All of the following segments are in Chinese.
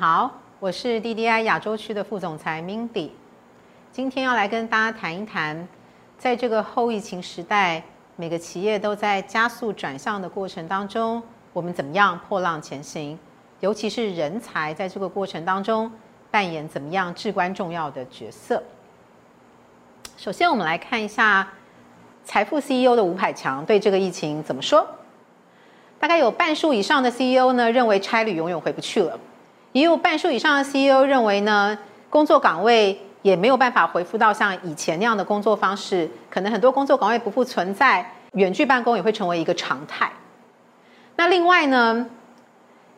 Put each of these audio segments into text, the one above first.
好，我是 DDI 亚洲区的副总裁 Mindy，今天要来跟大家谈一谈，在这个后疫情时代，每个企业都在加速转向的过程当中，我们怎么样破浪前行？尤其是人才在这个过程当中扮演怎么样至关重要的角色？首先，我们来看一下财富 CEO 的吴海强对这个疫情怎么说。大概有半数以上的 CEO 呢认为差旅永远回不去了。也有半数以上的 CEO 认为呢，工作岗位也没有办法恢复到像以前那样的工作方式，可能很多工作岗位不复存在，远距办公也会成为一个常态。那另外呢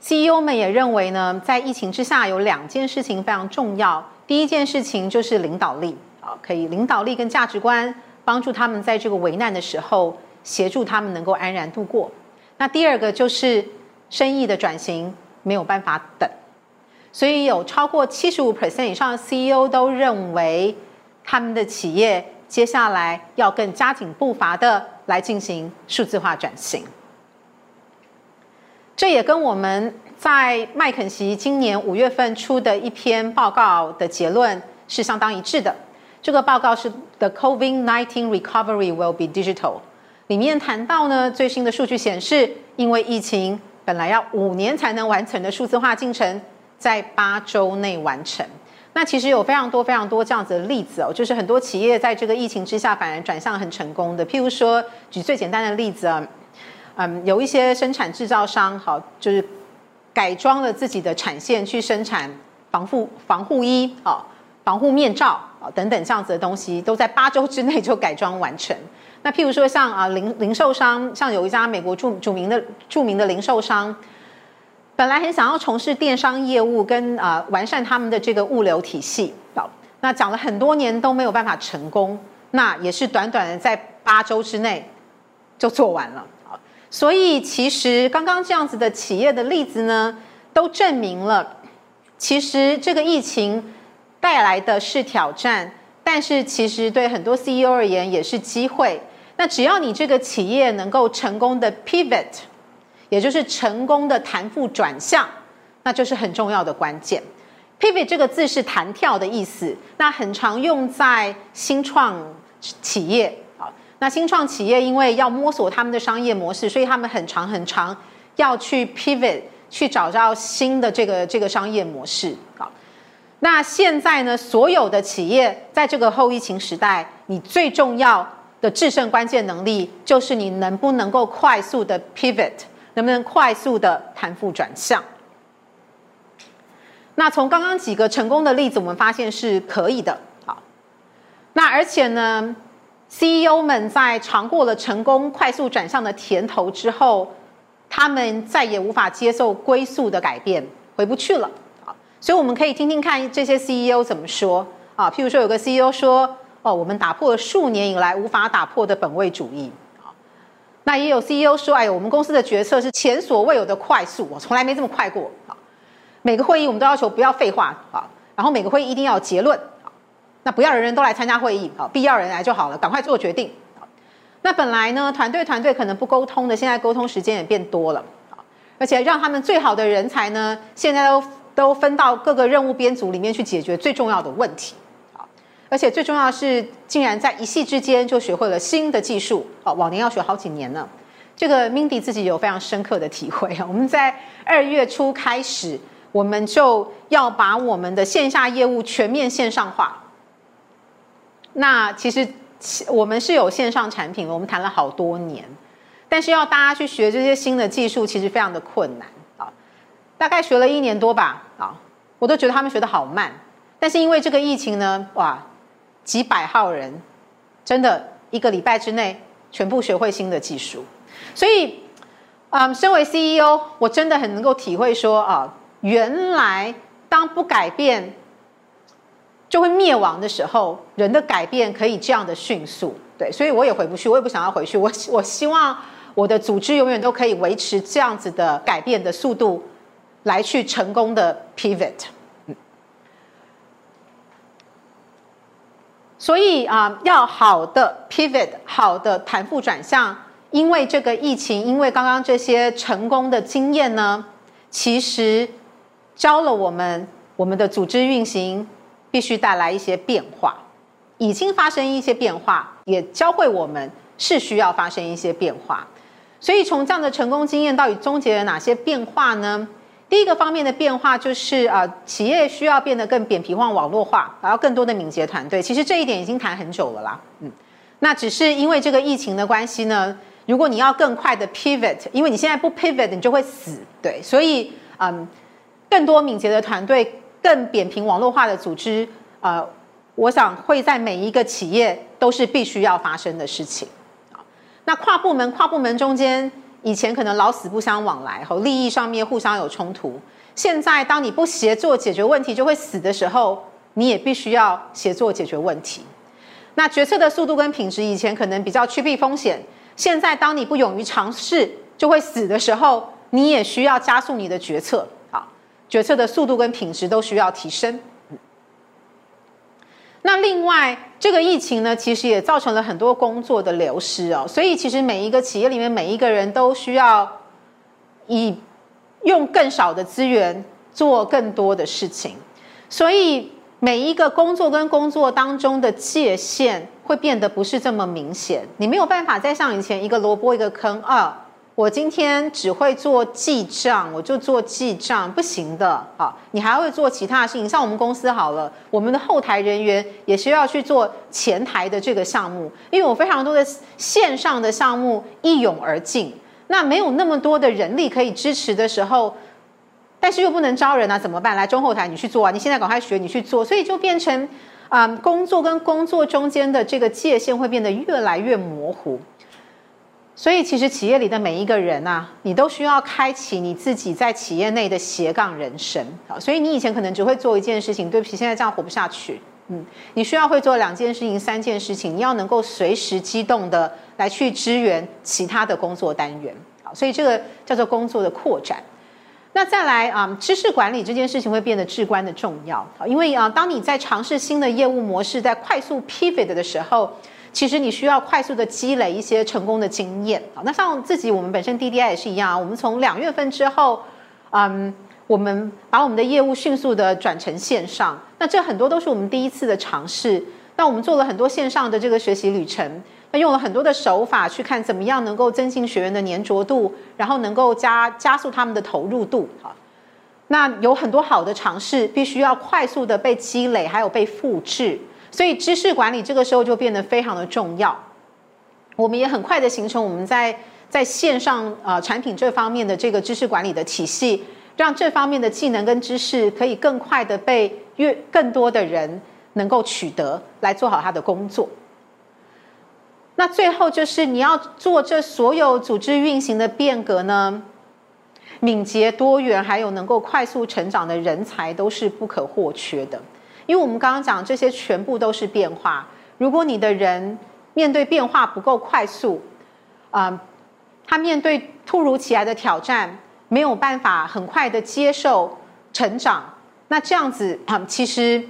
，CEO 们也认为呢，在疫情之下有两件事情非常重要。第一件事情就是领导力啊，可以领导力跟价值观帮助他们在这个危难的时候协助他们能够安然度过。那第二个就是生意的转型没有办法等。所以有超过七十五 percent 以上的 CEO 都认为，他们的企业接下来要更加紧步伐的来进行数字化转型。这也跟我们在麦肯锡今年五月份出的一篇报告的结论是相当一致的。这个报告是 The COVID-19 Recovery Will Be Digital，里面谈到呢，最新的数据显示，因为疫情本来要五年才能完成的数字化进程。在八周内完成。那其实有非常多非常多这样子的例子哦，就是很多企业在这个疫情之下反而转向很成功的。譬如说，举最简单的例子啊，嗯，有一些生产制造商，好，就是改装了自己的产线去生产防护防护衣啊、防护面罩啊等等这样子的东西，都在八周之内就改装完成。那譬如说像啊零零售商，像有一家美国著著名的著名的零售商。本来很想要从事电商业务，跟啊完善他们的这个物流体系，好，那讲了很多年都没有办法成功，那也是短短的在八周之内就做完了，好，所以其实刚刚这样子的企业的例子呢，都证明了，其实这个疫情带来的是挑战，但是其实对很多 CEO 而言也是机会，那只要你这个企业能够成功的 pivot。也就是成功的弹复转向，那就是很重要的关键。Pivot 这个字是弹跳的意思，那很常用在新创企业啊。那新创企业因为要摸索他们的商业模式，所以他们很长很长要去 Pivot 去找到新的这个这个商业模式啊。那现在呢，所有的企业在这个后疫情时代，你最重要的制胜关键能力就是你能不能够快速的 Pivot。能不能快速的弹富转向？那从刚刚几个成功的例子，我们发现是可以的。好，那而且呢，CEO 们在尝过了成功快速转向的甜头之后，他们再也无法接受归宿的改变，回不去了。好，所以我们可以听听看这些 CEO 怎么说啊。譬如说，有个 CEO 说：“哦，我们打破了数年以来无法打破的本位主义。”那也有 CEO 说：“哎，我们公司的决策是前所未有的快速，我从来没这么快过啊！每个会议我们都要求不要废话啊，然后每个会议一定要有结论啊。那不要人人都来参加会议啊，必要人来就好了，赶快做决定。那本来呢，团队团队可能不沟通的，现在沟通时间也变多了，而且让他们最好的人才呢，现在都都分到各个任务编组里面去解决最重要的问题。”而且最重要的是，竟然在一夕之间就学会了新的技术哦，往年要学好几年呢。这个 Mindy 自己有非常深刻的体会啊。我们在二月初开始，我们就要把我们的线下业务全面线上化。那其实我们是有线上产品，我们谈了好多年，但是要大家去学这些新的技术，其实非常的困难啊。大概学了一年多吧啊，我都觉得他们学的好慢。但是因为这个疫情呢，哇！几百号人，真的一个礼拜之内全部学会新的技术，所以，嗯，身为 CEO，我真的很能够体会说啊，原来当不改变就会灭亡的时候，人的改变可以这样的迅速，对，所以我也回不去，我也不想要回去，我我希望我的组织永远都可以维持这样子的改变的速度，来去成功的 pivot。所以啊，要好的 pivot，好的弹复转向，因为这个疫情，因为刚刚这些成功的经验呢，其实教了我们，我们的组织运行必须带来一些变化，已经发生一些变化，也教会我们是需要发生一些变化。所以从这样的成功经验，到底终结了哪些变化呢？第一个方面的变化就是啊，企业需要变得更扁平化、网络化，然后更多的敏捷团队。其实这一点已经谈很久了啦，嗯，那只是因为这个疫情的关系呢。如果你要更快的 pivot，因为你现在不 pivot，你就会死，对，所以嗯，更多敏捷的团队、更扁平网络化的组织，呃，我想会在每一个企业都是必须要发生的事情。那跨部门、跨部门中间。以前可能老死不相往来，和利益上面互相有冲突。现在当你不协作解决问题就会死的时候，你也必须要协作解决问题。那决策的速度跟品质，以前可能比较趋避风险，现在当你不勇于尝试就会死的时候，你也需要加速你的决策。好，决策的速度跟品质都需要提升。那另外，这个疫情呢，其实也造成了很多工作的流失哦。所以，其实每一个企业里面，每一个人都需要以用更少的资源做更多的事情。所以，每一个工作跟工作当中的界限会变得不是这么明显。你没有办法再像以前一个萝卜一个坑啊。我今天只会做记账，我就做记账，不行的。好，你还会做其他的事情，像我们公司好了，我们的后台人员也需要去做前台的这个项目，因为我非常多的线上的项目一涌而进，那没有那么多的人力可以支持的时候，但是又不能招人啊，怎么办？来中后台你去做啊，你现在赶快学，你去做，所以就变成啊，工作跟工作中间的这个界限会变得越来越模糊。所以，其实企业里的每一个人啊，你都需要开启你自己在企业内的斜杠人生啊。所以，你以前可能只会做一件事情，对不起，现在这样活不下去。嗯，你需要会做两件事情、三件事情，你要能够随时机动的来去支援其他的工作单元。好，所以这个叫做工作的扩展。那再来啊，知识管理这件事情会变得至关的重要啊，因为啊，当你在尝试新的业务模式，在快速 pivot 的时候。其实你需要快速的积累一些成功的经验啊。那像自己，我们本身 DDI 也是一样啊。我们从两月份之后，嗯，我们把我们的业务迅速的转成线上。那这很多都是我们第一次的尝试。那我们做了很多线上的这个学习旅程，那用了很多的手法去看怎么样能够增进学员的粘着度，然后能够加加速他们的投入度啊。那有很多好的尝试，必须要快速的被积累，还有被复制。所以知识管理这个时候就变得非常的重要，我们也很快的形成我们在在线上呃产品这方面的这个知识管理的体系，让这方面的技能跟知识可以更快的被越更多的人能够取得来做好他的工作。那最后就是你要做这所有组织运行的变革呢，敏捷多元还有能够快速成长的人才都是不可或缺的。因为我们刚刚讲这些全部都是变化，如果你的人面对变化不够快速，啊，他面对突如其来的挑战没有办法很快的接受成长，那这样子啊，其实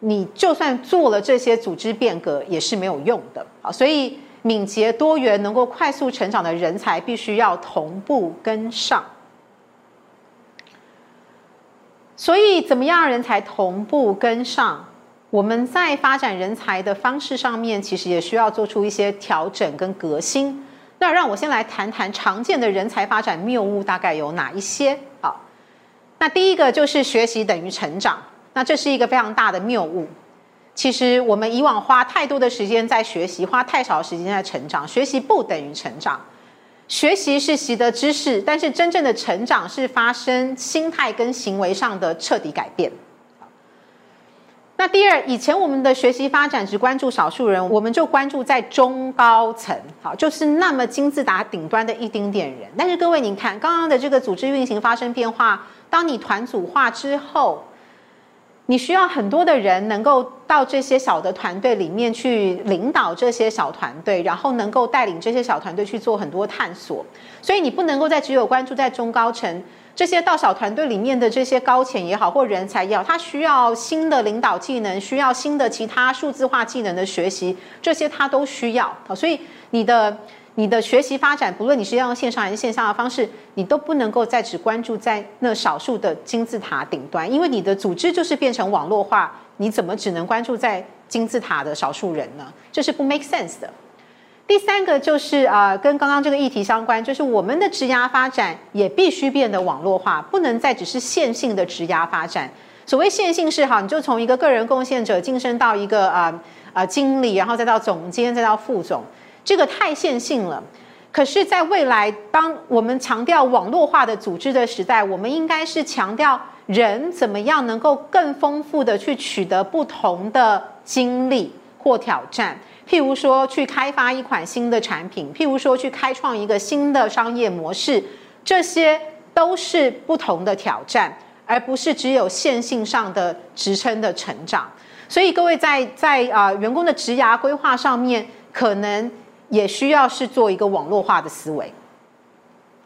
你就算做了这些组织变革也是没有用的啊。所以敏捷多元能够快速成长的人才必须要同步跟上。所以，怎么样人才同步跟上？我们在发展人才的方式上面，其实也需要做出一些调整跟革新。那让我先来谈谈常见的人才发展谬误大概有哪一些？好，那第一个就是学习等于成长，那这是一个非常大的谬误。其实我们以往花太多的时间在学习，花太少时间在成长，学习不等于成长。学习是习得知识，但是真正的成长是发生心态跟行为上的彻底改变。那第二，以前我们的学习发展只关注少数人，我们就关注在中高层，好，就是那么金字塔顶端的一丁点人。但是各位，您看刚刚的这个组织运行发生变化，当你团组化之后。你需要很多的人能够到这些小的团队里面去领导这些小团队，然后能够带领这些小团队去做很多探索。所以你不能够再只有关注在中高层这些到小团队里面的这些高潜也好或人才也好，他需要新的领导技能，需要新的其他数字化技能的学习，这些他都需要。好，所以你的你的学习发展，不论你是要用线上还是线下的方式，你都不能够再只关注在那少数的金字塔顶端，因为你的组织就是变成网络化，你怎么只能关注在金字塔的少数人呢？这是不 make sense 的。第三个就是啊，跟刚刚这个议题相关，就是我们的职涯发展也必须变得网络化，不能再只是线性的职涯发展。所谓线性是哈，你就从一个个人贡献者晋升到一个啊啊经理，然后再到总监，再到副总。这个太线性了，可是，在未来，当我们强调网络化的组织的时代，我们应该是强调人怎么样能够更丰富的去取得不同的经历或挑战。譬如说，去开发一款新的产品，譬如说，去开创一个新的商业模式，这些都是不同的挑战，而不是只有线性上的职称的成长。所以，各位在在啊员工的职涯规划上面，可能。也需要是做一个网络化的思维。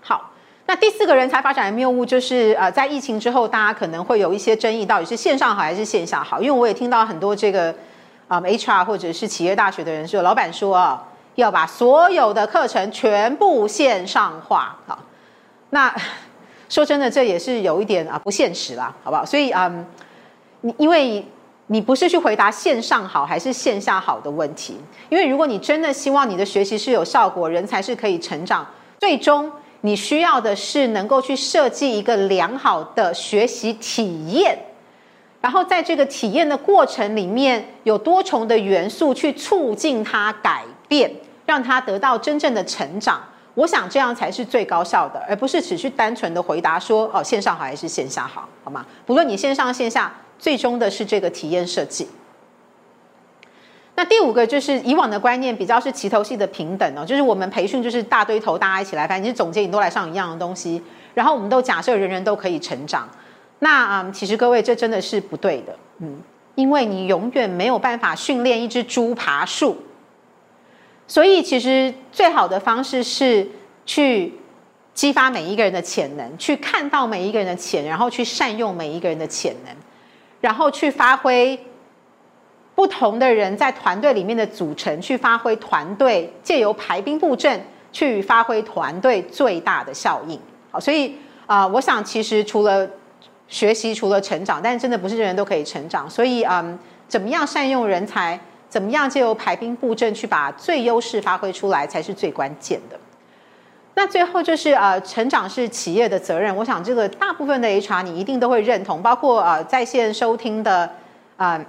好，那第四个人才发展的谬误就是，呃，在疫情之后，大家可能会有一些争议，到底是线上好还是线下好？因为我也听到很多这个啊，HR 或者是企业大学的人说，老板说啊，要把所有的课程全部线上化。好，那 说真的，这也是有一点啊不现实啦，好不好？所以嗯，你因为。你不是去回答线上好还是线下好的问题，因为如果你真的希望你的学习是有效果，人才是可以成长，最终你需要的是能够去设计一个良好的学习体验，然后在这个体验的过程里面有多重的元素去促进它改变，让它得到真正的成长。我想这样才是最高效的，而不是只去单纯的回答说哦线上好还是线下好，好吗？不论你线上线下。最终的是这个体验设计。那第五个就是以往的观念比较是齐头系的平等哦，就是我们培训就是大堆头大家一起来，反正你是总监，你都来上一样的东西，然后我们都假设人人都可以成长。那啊，其实各位这真的是不对的，嗯，因为你永远没有办法训练一只猪爬树，所以其实最好的方式是去激发每一个人的潜能，去看到每一个人的潜，然后去善用每一个人的潜能。然后去发挥不同的人在团队里面的组成，去发挥团队借由排兵布阵去发挥团队最大的效应。好，所以啊，我想其实除了学习，除了成长，但是真的不是人人都可以成长。所以嗯，怎么样善用人才，怎么样借由排兵布阵去把最优势发挥出来，才是最关键的。那最后就是呃，成长是企业的责任。我想这个大部分的 HR 你一定都会认同，包括呃在线收听的啊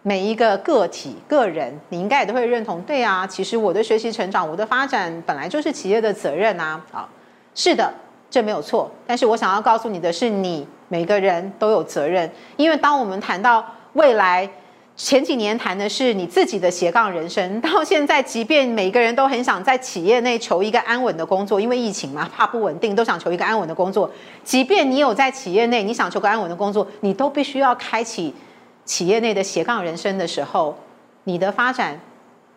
每一个个体个人，你应该也都会认同。对啊，其实我的学习成长，我的发展本来就是企业的责任啊。啊，是的，这没有错。但是我想要告诉你的是，你每个人都有责任，因为当我们谈到未来。前几年谈的是你自己的斜杠人生，到现在，即便每个人都很想在企业内求一个安稳的工作，因为疫情嘛，怕不稳定，都想求一个安稳的工作。即便你有在企业内，你想求个安稳的工作，你都必须要开启企业内的斜杠人生的时候，你的发展，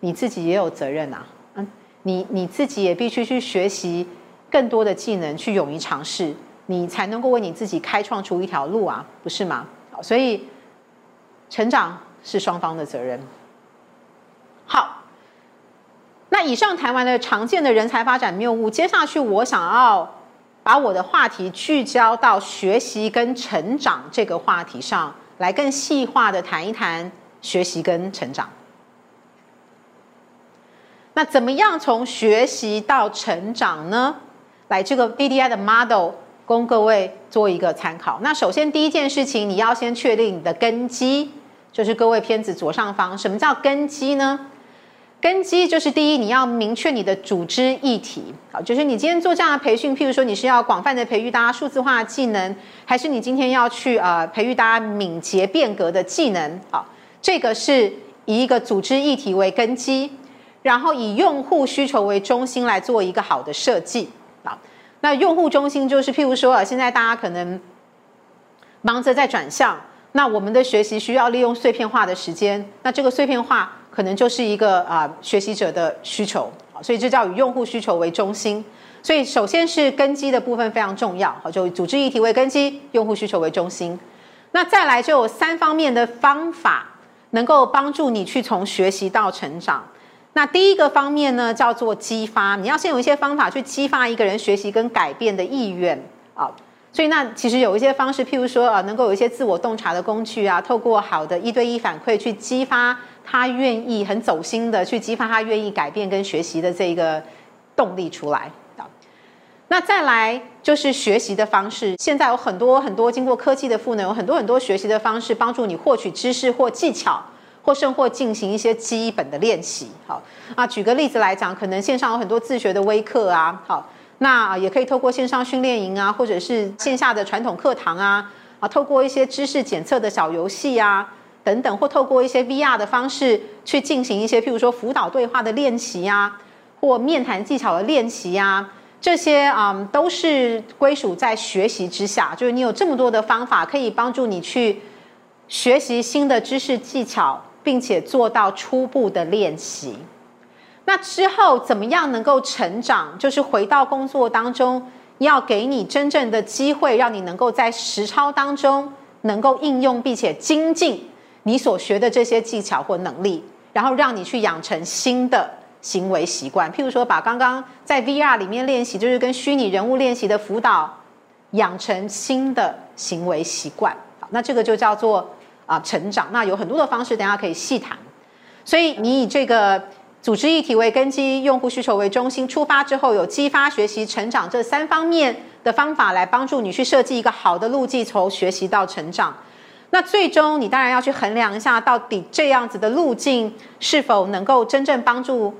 你自己也有责任呐。嗯，你你自己也必须去学习更多的技能，去勇于尝试，你才能够为你自己开创出一条路啊，不是吗？所以成长。是双方的责任。好，那以上谈完了常见的人才发展谬误，接下去我想要把我的话题聚焦到学习跟成长这个话题上来，更细化的谈一谈学习跟成长。那怎么样从学习到成长呢？来，这个 DDI 的 model 供各位做一个参考。那首先第一件事情，你要先确定你的根基。就是各位片子左上方，什么叫根基呢？根基就是第一，你要明确你的组织议题啊，就是你今天做这样的培训，譬如说你是要广泛的培育大家数字化技能，还是你今天要去呃培育大家敏捷变革的技能啊？这个是以一个组织议题为根基，然后以用户需求为中心来做一个好的设计啊。那用户中心就是譬如说啊，现在大家可能忙着在转向。那我们的学习需要利用碎片化的时间，那这个碎片化可能就是一个啊学习者的需求，所以这叫以用户需求为中心。所以首先是根基的部分非常重要，好，就组织议题为根基，用户需求为中心。那再来就有三方面的方法，能够帮助你去从学习到成长。那第一个方面呢，叫做激发，你要先有一些方法去激发一个人学习跟改变的意愿啊。所以那其实有一些方式，譬如说啊，能够有一些自我洞察的工具啊，透过好的一对一反馈去激发他愿意很走心的去激发他愿意改变跟学习的这个动力出来啊。那再来就是学习的方式，现在有很多很多经过科技的赋能，有很多很多学习的方式，帮助你获取知识或技巧，或甚或进行一些基本的练习。好啊，举个例子来讲，可能线上有很多自学的微课啊，好，那也可以透过线上训练营啊，或者是线下的传统课堂啊，啊，透过一些知识检测的小游戏啊等等，或透过一些 VR 的方式去进行一些，譬如说辅导对话的练习呀，或面谈技巧的练习呀。这些啊都是归属在学习之下，就是你有这么多的方法可以帮助你去学习新的知识技巧，并且做到初步的练习。那之后怎么样能够成长？就是回到工作当中，要给你真正的机会，让你能够在实操当中能够应用，并且精进你所学的这些技巧或能力，然后让你去养成新的。行为习惯，譬如说，把刚刚在 VR 里面练习，就是跟虚拟人物练习的辅导，养成新的行为习惯。好那这个就叫做啊成长。那有很多的方式，等下可以细谈。所以你以这个组织一体为根基，用户需求为中心出发之后，有激发学习成长这三方面的方法来帮助你去设计一个好的路径，从学习到成长。那最终你当然要去衡量一下，到底这样子的路径是否能够真正帮助。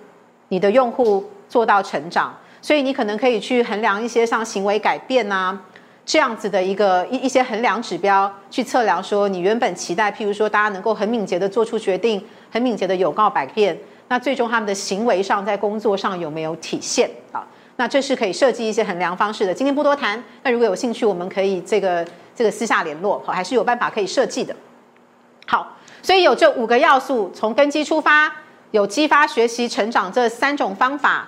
你的用户做到成长，所以你可能可以去衡量一些像行为改变呐这样子的一个一一些衡量指标，去测量说你原本期待，譬如说大家能够很敏捷的做出决定，很敏捷的有告百变，那最终他们的行为上在工作上有没有体现啊？那这是可以设计一些衡量方式的。今天不多谈，那如果有兴趣，我们可以这个这个私下联络，好，还是有办法可以设计的。好，所以有这五个要素，从根基出发。有激发学习成长这三种方法，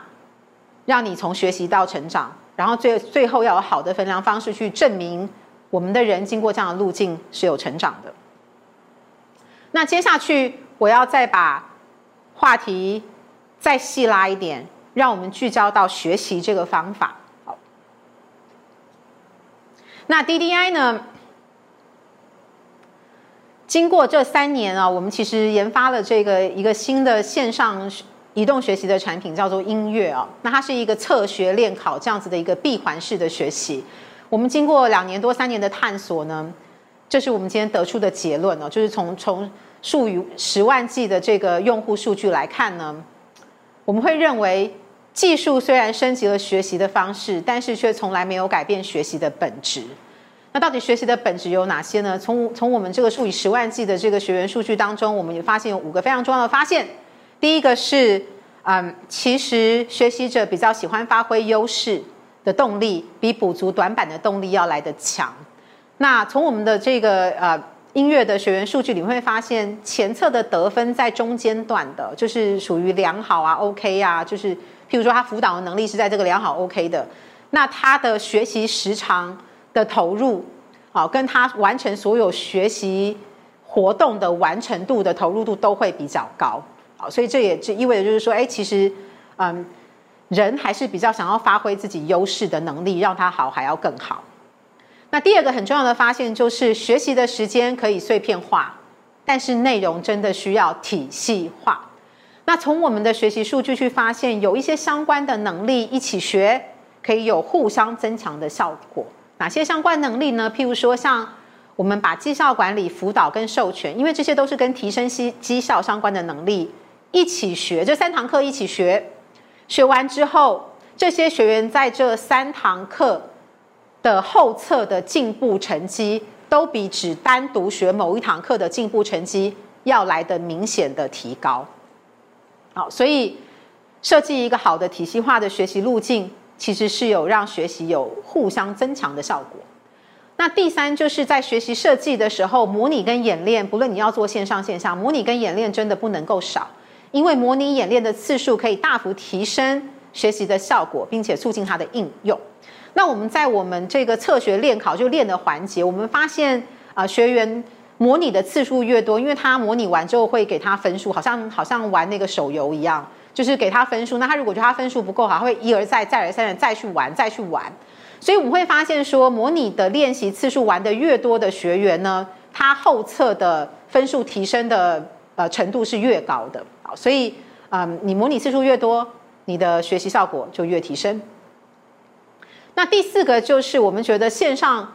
让你从学习到成长，然后最最后要有好的衡量方式去证明我们的人经过这样的路径是有成长的。那接下去我要再把话题再细拉一点，让我们聚焦到学习这个方法。那 DDI 呢？经过这三年啊，我们其实研发了这个一个新的线上移动学习的产品，叫做音乐啊。那它是一个测学练考这样子的一个闭环式的学习。我们经过两年多三年的探索呢，这是我们今天得出的结论哦，就是从从数以十万计的这个用户数据来看呢，我们会认为技术虽然升级了学习的方式，但是却从来没有改变学习的本质。那到底学习的本质有哪些呢？从从我们这个数以十万计的这个学员数据当中，我们也发现有五个非常重要的发现。第一个是，嗯，其实学习者比较喜欢发挥优势的动力，比补足短板的动力要来得强。那从我们的这个呃音乐的学员数据，你会发现前侧的得分在中间段的，就是属于良好啊，OK 啊，就是譬如说他辅导的能力是在这个良好 OK 的，那他的学习时长。的投入，好，跟他完成所有学习活动的完成度的投入度都会比较高，好，所以这也就意味着就是说，哎，其实，嗯，人还是比较想要发挥自己优势的能力，让他好还要更好。那第二个很重要的发现就是，学习的时间可以碎片化，但是内容真的需要体系化。那从我们的学习数据去发现，有一些相关的能力一起学，可以有互相增强的效果。哪些相关能力呢？譬如说，像我们把绩效管理、辅导跟授权，因为这些都是跟提升绩绩效相关的能力，一起学。这三堂课一起学，学完之后，这些学员在这三堂课的后侧的进步成绩，都比只单独学某一堂课的进步成绩要来的明显的提高。好，所以设计一个好的体系化的学习路径。其实是有让学习有互相增强的效果。那第三就是在学习设计的时候，模拟跟演练，不论你要做线上线下，模拟跟演练真的不能够少，因为模拟演练的次数可以大幅提升学习的效果，并且促进它的应用。那我们在我们这个测学练考就练的环节，我们发现啊，学员模拟的次数越多，因为他模拟完之后会给他分数，好像好像玩那个手游一样，就是给他分数。那他如果觉得他分数不够好，会一而再、再而三的再去玩、再去玩。所以我们会发现说，模拟的练习次数玩的越多的学员呢，他后测的分数提升的呃程度是越高的。好，所以嗯，你模拟次数越多，你的学习效果就越提升。那第四个就是我们觉得线上。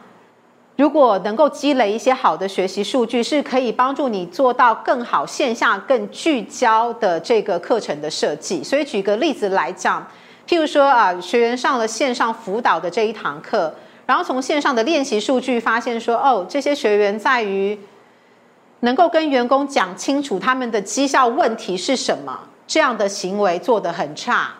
如果能够积累一些好的学习数据，是可以帮助你做到更好线下更聚焦的这个课程的设计。所以举个例子来讲，譬如说啊，学员上了线上辅导的这一堂课，然后从线上的练习数据发现说，哦，这些学员在于能够跟员工讲清楚他们的绩效问题是什么，这样的行为做得很差。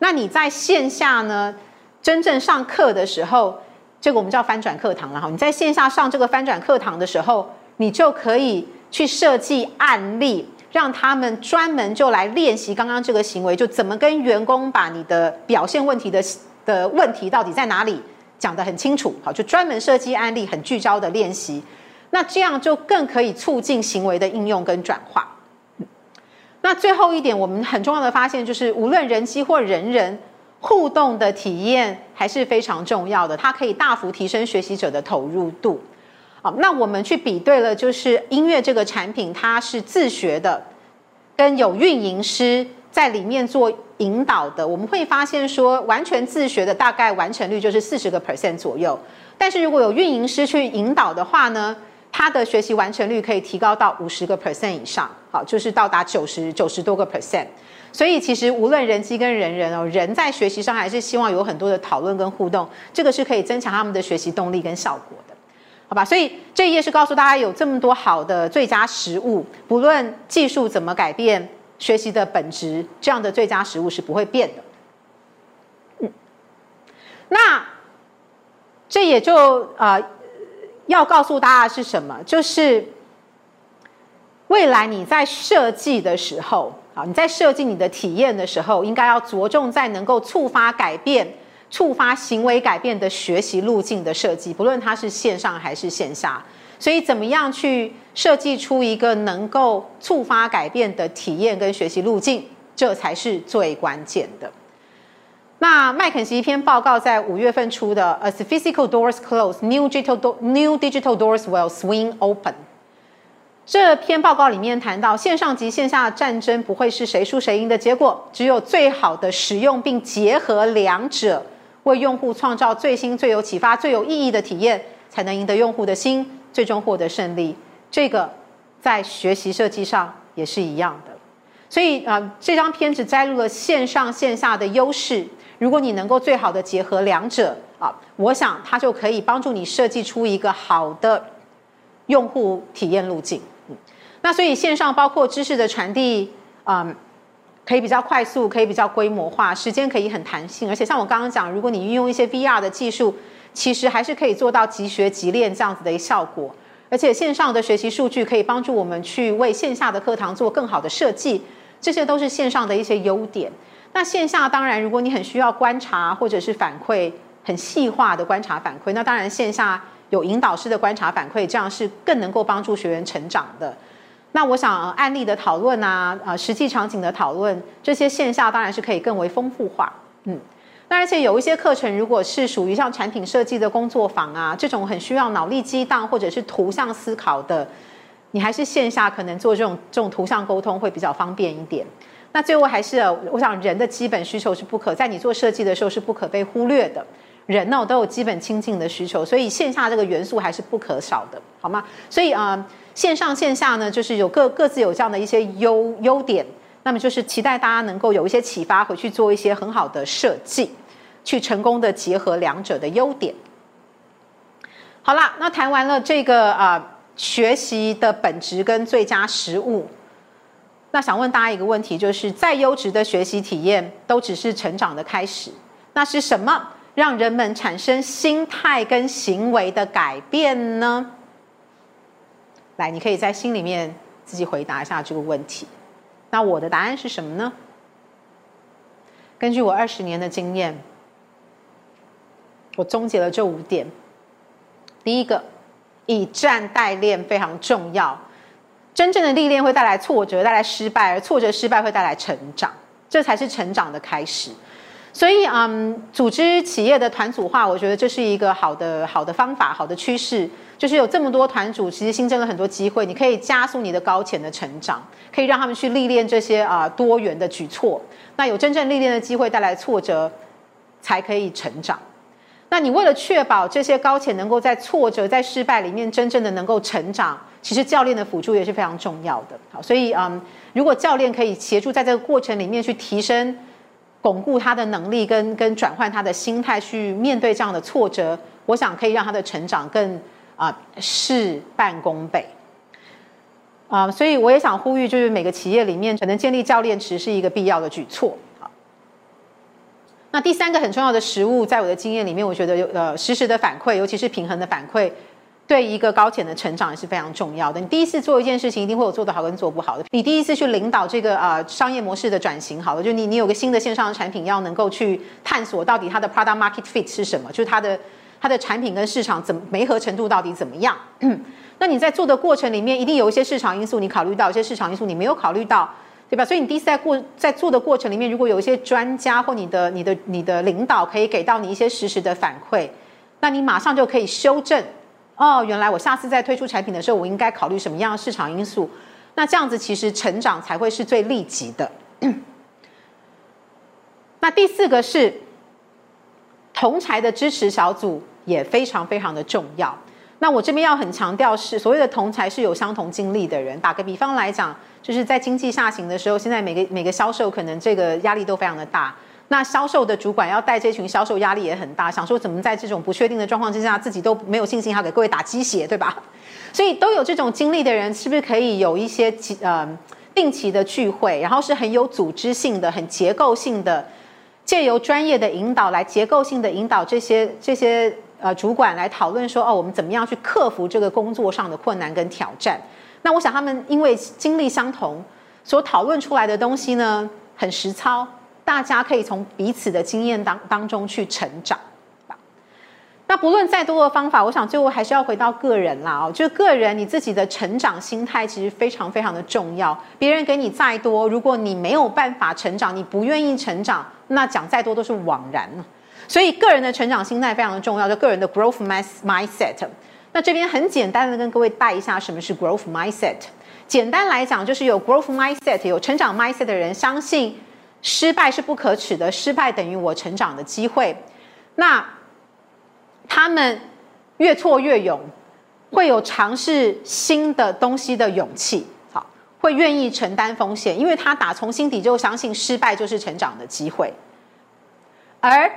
那你在线下呢，真正上课的时候。这个我们叫翻转课堂了哈，你在线下上这个翻转课堂的时候，你就可以去设计案例，让他们专门就来练习刚刚这个行为，就怎么跟员工把你的表现问题的的问题到底在哪里讲得很清楚，好，就专门设计案例，很聚焦的练习，那这样就更可以促进行为的应用跟转化。那最后一点，我们很重要的发现就是，无论人机或人人。互动的体验还是非常重要的，它可以大幅提升学习者的投入度。好，那我们去比对了，就是音乐这个产品，它是自学的，跟有运营师在里面做引导的，我们会发现说，完全自学的大概完成率就是四十个 percent 左右，但是如果有运营师去引导的话呢，它的学习完成率可以提高到五十个 percent 以上，好，就是到达九十九十多个 percent。所以其实无论人机跟人人哦，人在学习上还是希望有很多的讨论跟互动，这个是可以增强他们的学习动力跟效果的，好吧？所以这一页是告诉大家有这么多好的最佳食物，不论技术怎么改变学习的本质，这样的最佳食物是不会变的。嗯，那这也就啊要告诉大家是什么？就是未来你在设计的时候。啊，你在设计你的体验的时候，应该要着重在能够触发改变、触发行为改变的学习路径的设计，不论它是线上还是线下。所以，怎么样去设计出一个能够触发改变的体验跟学习路径，这才是最关键的。那麦肯锡一篇报告在五月份出的，As physical doors close, new digital new digital doors will swing open。这篇报告里面谈到，线上及线下战争不会是谁输谁赢的结果，只有最好的使用并结合两者，为用户创造最新、最有启发、最有意义的体验，才能赢得用户的心，最终获得胜利。这个在学习设计上也是一样的。所以啊，这张片子摘录了线上线下的优势。如果你能够最好的结合两者啊，我想它就可以帮助你设计出一个好的用户体验路径。嗯那所以线上包括知识的传递，嗯，可以比较快速，可以比较规模化，时间可以很弹性，而且像我刚刚讲，如果你运用一些 VR 的技术，其实还是可以做到即学即练这样子的一个效果。而且线上的学习数据可以帮助我们去为线下的课堂做更好的设计，这些都是线上的一些优点。那线下当然，如果你很需要观察或者是反馈很细化的观察反馈，那当然线下有引导式的观察反馈，这样是更能够帮助学员成长的。那我想案例的讨论啊，呃，实际场景的讨论，这些线下当然是可以更为丰富化，嗯，那而且有一些课程，如果是属于像产品设计的工作坊啊，这种很需要脑力激荡或者是图像思考的，你还是线下可能做这种这种图像沟通会比较方便一点。那最后还是，我想人的基本需求是不可在你做设计的时候是不可被忽略的，人呢都有基本亲近的需求，所以线下这个元素还是不可少的，好吗？所以啊。线上线下呢，就是有各各自有这样的一些优优点，那么就是期待大家能够有一些启发，回去做一些很好的设计，去成功的结合两者的优点。好啦，那谈完了这个啊学习的本质跟最佳实物，那想问大家一个问题，就是再优质的学习体验都只是成长的开始，那是什么让人们产生心态跟行为的改变呢？来，你可以在心里面自己回答一下这个问题。那我的答案是什么呢？根据我二十年的经验，我终结了这五点。第一个，以战代练非常重要。真正的历练会带来挫折，带来失败，而挫折失败会带来成长，这才是成长的开始。所以，嗯，组织企业的团组化，我觉得这是一个好的好的方法，好的趋势。就是有这么多团组，其实新增了很多机会，你可以加速你的高潜的成长，可以让他们去历练这些啊多元的举措。那有真正历练的机会，带来挫折，才可以成长。那你为了确保这些高潜能够在挫折、在失败里面真正的能够成长，其实教练的辅助也是非常重要的。好，所以嗯，如果教练可以协助在这个过程里面去提升。巩固他的能力，跟跟转换他的心态去面对这样的挫折，我想可以让他的成长更啊事半功倍啊，所以我也想呼吁，就是每个企业里面可能建立教练池是一个必要的举措。那第三个很重要的实物，在我的经验里面，我觉得有呃实时的反馈，尤其是平衡的反馈。对一个高潜的成长也是非常重要的。你第一次做一件事情，一定会有做得好跟做不好的。你第一次去领导这个呃商业模式的转型，好了，就你你有个新的线上的产品，要能够去探索到底它的 product market fit 是什么，就是它的它的产品跟市场怎么媒合程度到底怎么样。那你在做的过程里面，一定有一些市场因素你考虑到，一些市场因素你没有考虑到，对吧？所以你第一次在过在做的过程里面，如果有一些专家或你的你的你的领导可以给到你一些实时的反馈，那你马上就可以修正。哦，原来我下次在推出产品的时候，我应该考虑什么样的市场因素？那这样子其实成长才会是最立即的。那第四个是同才的支持小组也非常非常的重要。那我这边要很强调是，所谓的同才是有相同经历的人。打个比方来讲，就是在经济下行的时候，现在每个每个销售可能这个压力都非常的大。那销售的主管要带这群销售，压力也很大，想说怎么在这种不确定的状况之下，自己都没有信心，要给各位打鸡血，对吧？所以都有这种经历的人，是不是可以有一些呃定期的聚会，然后是很有组织性的、很结构性的，借由专业的引导来结构性的引导这些这些呃主管来讨论说，哦，我们怎么样去克服这个工作上的困难跟挑战？那我想他们因为经历相同，所讨论出来的东西呢，很实操。大家可以从彼此的经验当当中去成长，那不论再多的方法，我想最后还是要回到个人啦哦，就个人你自己的成长心态其实非常非常的重要。别人给你再多，如果你没有办法成长，你不愿意成长，那讲再多都是枉然所以个人的成长心态非常重要，就个人的 growth mindset。那这边很简单的跟各位带一下什么是 growth mindset。简单来讲，就是有 growth mindset 有成长 mindset 的人相信。失败是不可耻的，失败等于我成长的机会。那他们越挫越勇，会有尝试新的东西的勇气，好，会愿意承担风险，因为他打从心底就相信失败就是成长的机会。而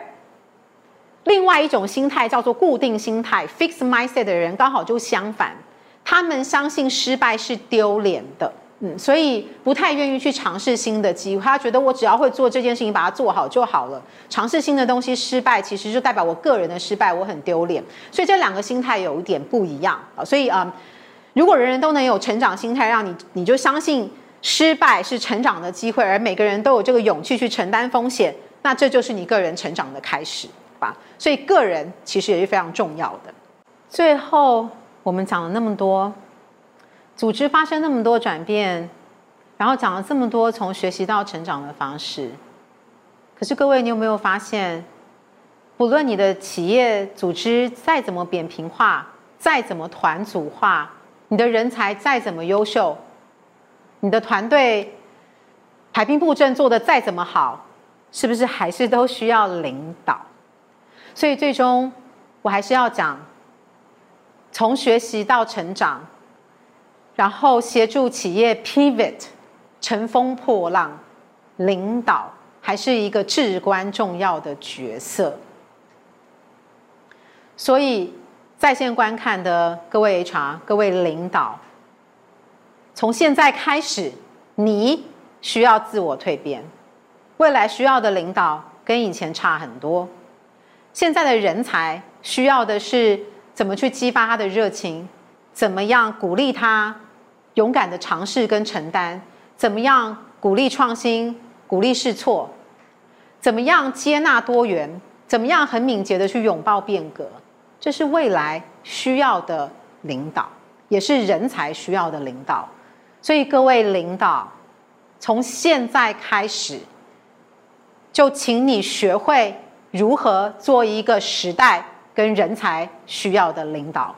另外一种心态叫做固定心态 （fixed mindset） 的人，刚好就相反，他们相信失败是丢脸的。嗯，所以不太愿意去尝试新的机会。他觉得我只要会做这件事情，把它做好就好了。尝试新的东西失败，其实就代表我个人的失败，我很丢脸。所以这两个心态有一点不一样啊。所以啊，如果人人都能有成长心态，让你你就相信失败是成长的机会，而每个人都有这个勇气去承担风险，那这就是你个人成长的开始。所以个人其实也是非常重要的。最后我们讲了那么多。组织发生那么多转变，然后讲了这么多从学习到成长的方式，可是各位，你有没有发现，不论你的企业组织再怎么扁平化，再怎么团组化，你的人才再怎么优秀，你的团队排兵布阵做的再怎么好，是不是还是都需要领导？所以最终我还是要讲，从学习到成长。然后协助企业 pivot，乘风破浪，领导还是一个至关重要的角色。所以在线观看的各位 HR、各位领导，从现在开始，你需要自我蜕变。未来需要的领导跟以前差很多。现在的人才需要的是怎么去激发他的热情，怎么样鼓励他。勇敢的尝试跟承担，怎么样鼓励创新，鼓励试错，怎么样接纳多元，怎么样很敏捷的去拥抱变革，这是未来需要的领导，也是人才需要的领导。所以各位领导，从现在开始，就请你学会如何做一个时代跟人才需要的领导。